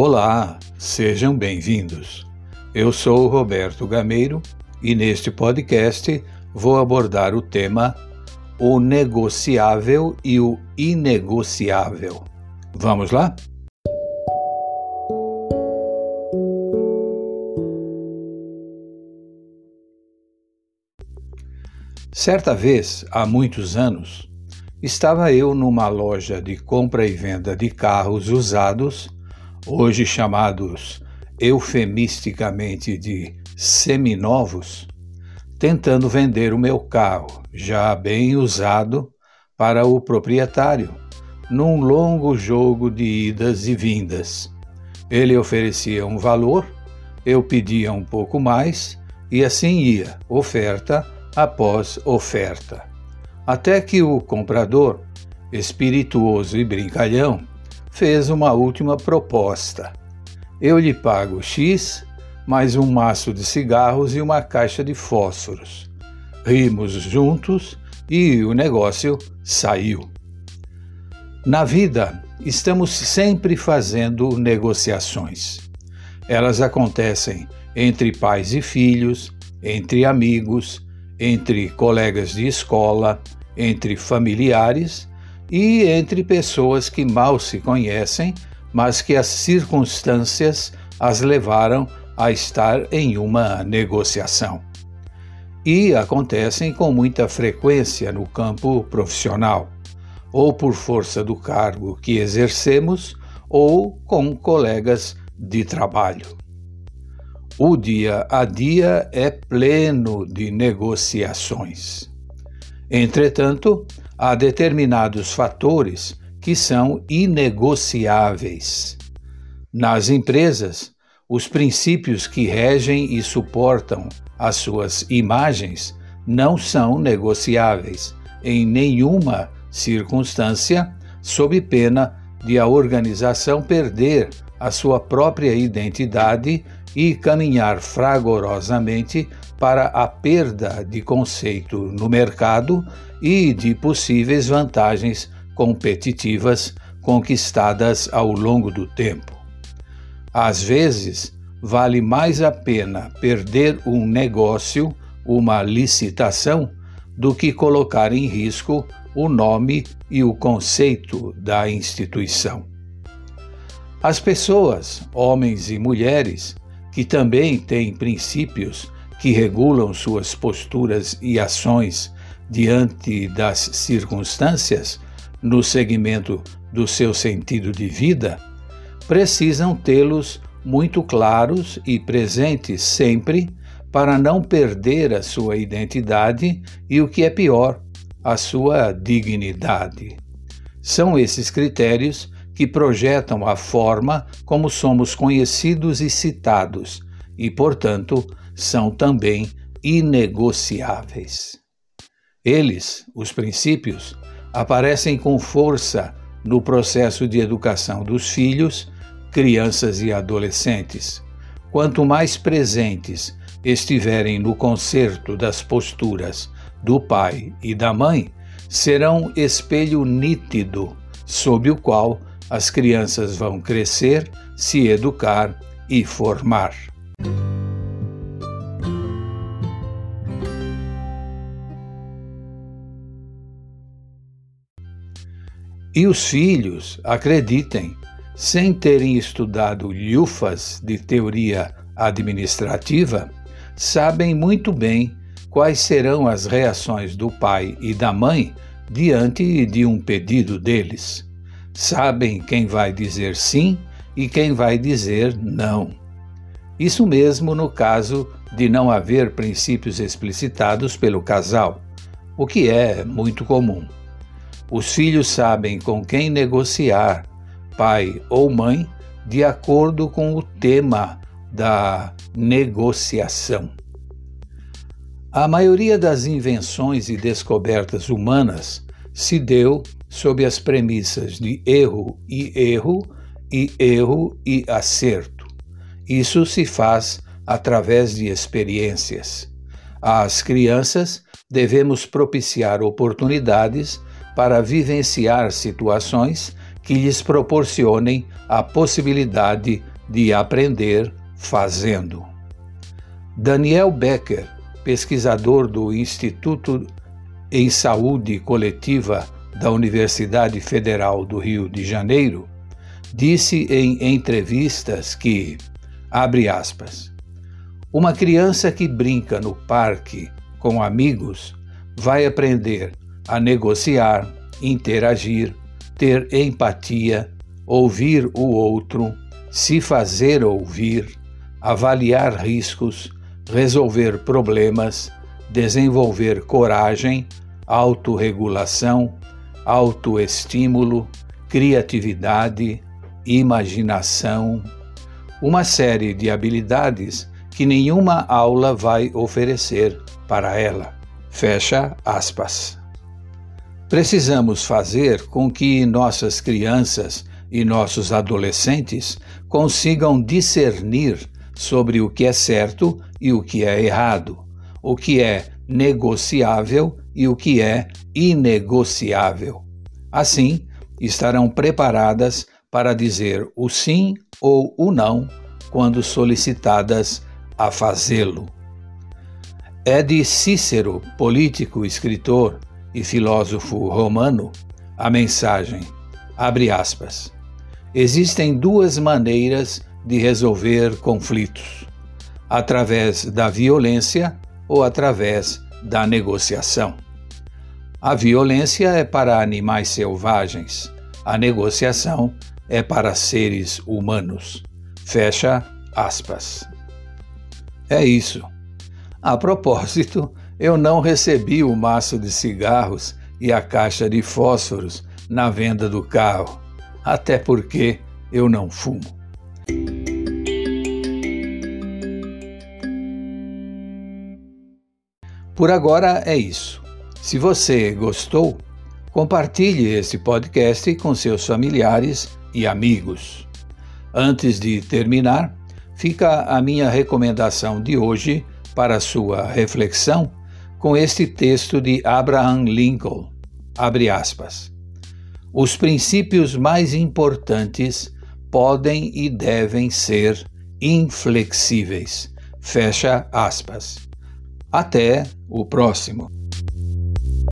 Olá, sejam bem-vindos. Eu sou Roberto Gameiro e neste podcast vou abordar o tema o negociável e o inegociável. Vamos lá? Certa vez, há muitos anos, estava eu numa loja de compra e venda de carros usados, hoje chamados eufemisticamente de seminovos, tentando vender o meu carro, já bem usado, para o proprietário, num longo jogo de idas e vindas. Ele oferecia um valor, eu pedia um pouco mais, e assim ia, oferta após oferta. Até que o comprador, espirituoso e brincalhão, fez uma última proposta. Eu lhe pago X mais um maço de cigarros e uma caixa de fósforos. Rimos juntos e o negócio saiu. Na vida, estamos sempre fazendo negociações. Elas acontecem entre pais e filhos, entre amigos, entre colegas de escola, entre familiares e entre pessoas que mal se conhecem, mas que as circunstâncias as levaram a estar em uma negociação. E acontecem com muita frequência no campo profissional, ou por força do cargo que exercemos, ou com colegas de trabalho. O dia a dia é pleno de negociações. Entretanto, há determinados fatores que são inegociáveis. Nas empresas, os princípios que regem e suportam as suas imagens não são negociáveis em nenhuma circunstância, sob pena de a organização perder a sua própria identidade e caminhar fragorosamente para a perda de conceito no mercado e de possíveis vantagens competitivas conquistadas ao longo do tempo. Às vezes, vale mais a pena perder um negócio, uma licitação, do que colocar em risco o nome e o conceito da instituição. As pessoas, homens e mulheres, que também têm princípios que regulam suas posturas e ações diante das circunstâncias no segmento do seu sentido de vida, precisam tê-los muito claros e presentes sempre para não perder a sua identidade e, o que é pior, a sua dignidade. São esses critérios que projetam a forma como somos conhecidos e citados e, portanto, são também inegociáveis. Eles, os princípios, aparecem com força no processo de educação dos filhos, crianças e adolescentes. Quanto mais presentes estiverem no concerto das posturas do pai e da mãe, serão espelho nítido sob o qual as crianças vão crescer, se educar e formar. E os filhos, acreditem, sem terem estudado lhufas de teoria administrativa, sabem muito bem quais serão as reações do pai e da mãe diante de um pedido deles sabem quem vai dizer sim e quem vai dizer não. Isso mesmo no caso de não haver princípios explicitados pelo casal, o que é muito comum. Os filhos sabem com quem negociar, pai ou mãe, de acordo com o tema da negociação. A maioria das invenções e descobertas humanas se deu sob as premissas de erro e erro e erro e acerto. Isso se faz através de experiências. Às crianças, devemos propiciar oportunidades para vivenciar situações que lhes proporcionem a possibilidade de aprender fazendo. Daniel Becker, pesquisador do Instituto em Saúde Coletiva da Universidade Federal do Rio de Janeiro, disse em entrevistas que, abre aspas, uma criança que brinca no parque com amigos vai aprender a negociar, interagir, ter empatia, ouvir o outro, se fazer ouvir, avaliar riscos, resolver problemas, desenvolver coragem, autorregulação, autoestímulo, criatividade, imaginação, uma série de habilidades que nenhuma aula vai oferecer para ela. Fecha aspas. Precisamos fazer com que nossas crianças e nossos adolescentes consigam discernir sobre o que é certo e o que é errado, o que é negociável e o que é inegociável. Assim, estarão preparadas para dizer o sim ou o não quando solicitadas a fazê-lo. É de Cícero, político, escritor e filósofo romano, a mensagem, abre aspas, existem duas maneiras de resolver conflitos, através da violência ou através da negociação. A violência é para animais selvagens, a negociação é para seres humanos. Fecha aspas. É isso. A propósito, eu não recebi o maço de cigarros e a caixa de fósforos na venda do carro, até porque eu não fumo. Por agora é isso. Se você gostou, compartilhe esse podcast com seus familiares e amigos. Antes de terminar, fica a minha recomendação de hoje para sua reflexão com este texto de Abraham Lincoln. Abre aspas. Os princípios mais importantes podem e devem ser inflexíveis. Fecha aspas. Até o próximo.